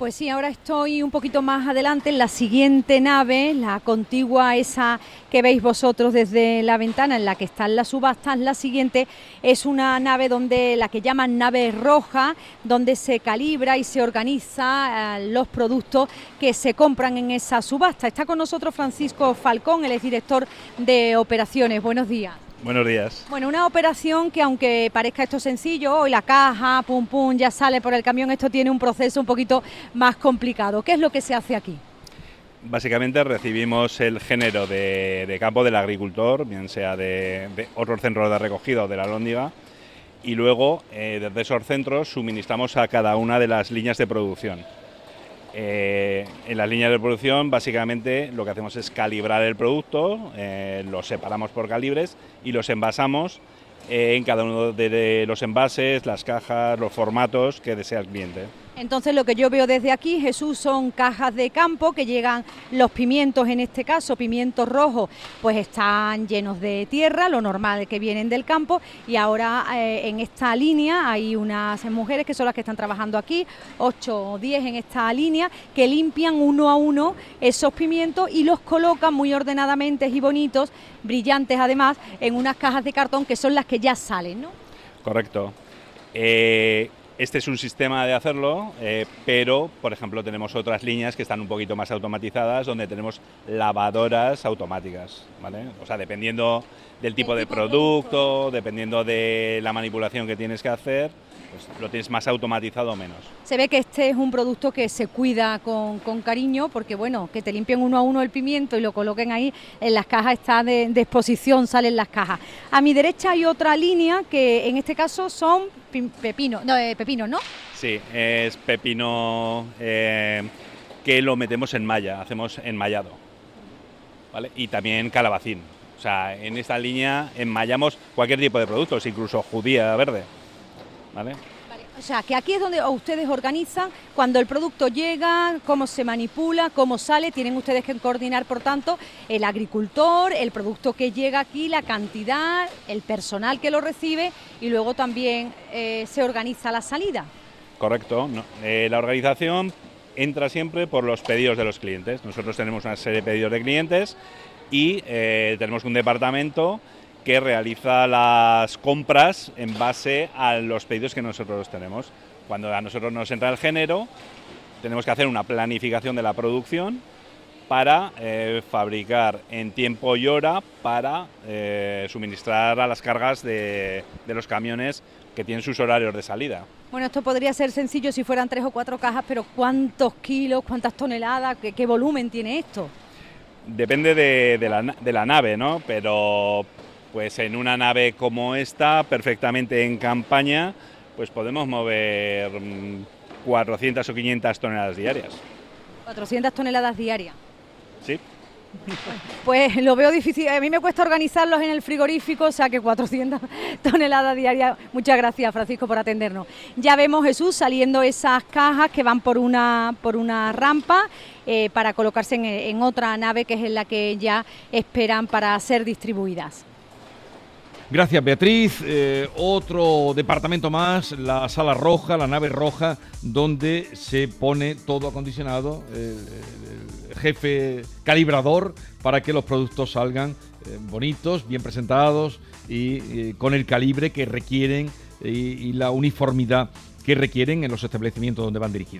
Pues sí, ahora estoy un poquito más adelante en la siguiente nave, la contigua esa que veis vosotros desde la ventana en la que están las subastas. La siguiente es una nave donde la que llaman nave roja, donde se calibra y se organiza eh, los productos que se compran en esa subasta. Está con nosotros Francisco Falcón, el director de operaciones. Buenos días. Buenos días. Bueno, una operación que aunque parezca esto sencillo, hoy la caja, pum pum, ya sale por el camión, esto tiene un proceso un poquito más complicado. ¿Qué es lo que se hace aquí? Básicamente recibimos el género de, campo del agricultor, bien sea de, otros centros de recogido de la lóndiga, y luego eh, desde esos centros suministramos a cada una de las líneas de producción. Eh, en las líneas de producción básicamente lo que hacemos es calibrar el producto, eh, lo separamos por calibres y los envasamos en cada uno de los envases, las cajas, los formatos que desea el cliente. Entonces lo que yo veo desde aquí, Jesús, son cajas de campo que llegan los pimientos, en este caso pimientos rojos, pues están llenos de tierra, lo normal que vienen del campo, y ahora eh, en esta línea hay unas mujeres que son las que están trabajando aquí, 8 o 10 en esta línea, que limpian uno a uno esos pimientos y los colocan muy ordenadamente y bonitos, brillantes además, en unas cajas de cartón que son las que ya salen, ¿no? Correcto. Eh, este es un sistema de hacerlo, eh, pero por ejemplo tenemos otras líneas que están un poquito más automatizadas, donde tenemos lavadoras automáticas, ¿vale? O sea, dependiendo del tipo de producto, dependiendo de la manipulación que tienes que hacer, pues lo tienes más automatizado o menos. Se ve que este es un producto que se cuida con, cariño, porque bueno, que te limpien uno a uno el pimiento y lo coloquen ahí en las cajas, está de, exposición, salen las cajas. A mi derecha hay otra línea que en este caso son pepino, no, eh, pepino, ¿no? Sí, es pepino eh, que lo metemos en malla, hacemos enmallado. ¿vale? Y también calabacín. O sea, en esta línea enmallamos cualquier tipo de productos, incluso judía verde. ¿Vale? O sea, que aquí es donde ustedes organizan cuando el producto llega, cómo se manipula, cómo sale, tienen ustedes que coordinar, por tanto, el agricultor, el producto que llega aquí, la cantidad, el personal que lo recibe y luego también eh, se organiza la salida. Correcto. Eh, la organización entra siempre por los pedidos de los clientes. Nosotros tenemos una serie de pedidos de clientes y eh, tenemos un departamento que realiza las compras en base a los pedidos que nosotros tenemos. Cuando a nosotros nos entra el género, tenemos que hacer una planificación de la producción para eh, fabricar en tiempo y hora para eh, suministrar a las cargas de, los camiones que tienen sus horarios de salida. Bueno, esto podría ser sencillo si fueran tres o cuatro cajas, pero ¿cuántos kilos, cuántas toneladas, qué, volumen tiene esto? Depende de, la, de la nave, ¿no? Pero pues en una nave como esta, perfectamente en campaña, pues podemos mover 400 mm, o 500 toneladas diarias. 400 toneladas diarias. Sí. Pues lo veo difícil. A mí me cuesta organizarlos en el frigorífico, o sea que 400 toneladas diarias. Muchas gracias, Francisco, por atendernos. Ya vemos, Jesús, saliendo esas cajas que van por una, por una rampa eh, para colocarse en otra nave que es en la que ya esperan para ser distribuidas. Gracias, Beatriz. Eh, otro departamento más, la sala roja, la nave roja, donde se pone todo acondicionado, el, jefe calibrador, para que los productos salgan eh, bonitos, bien presentados y con el calibre que requieren y la uniformidad que requieren en los establecimientos donde van dirigidos.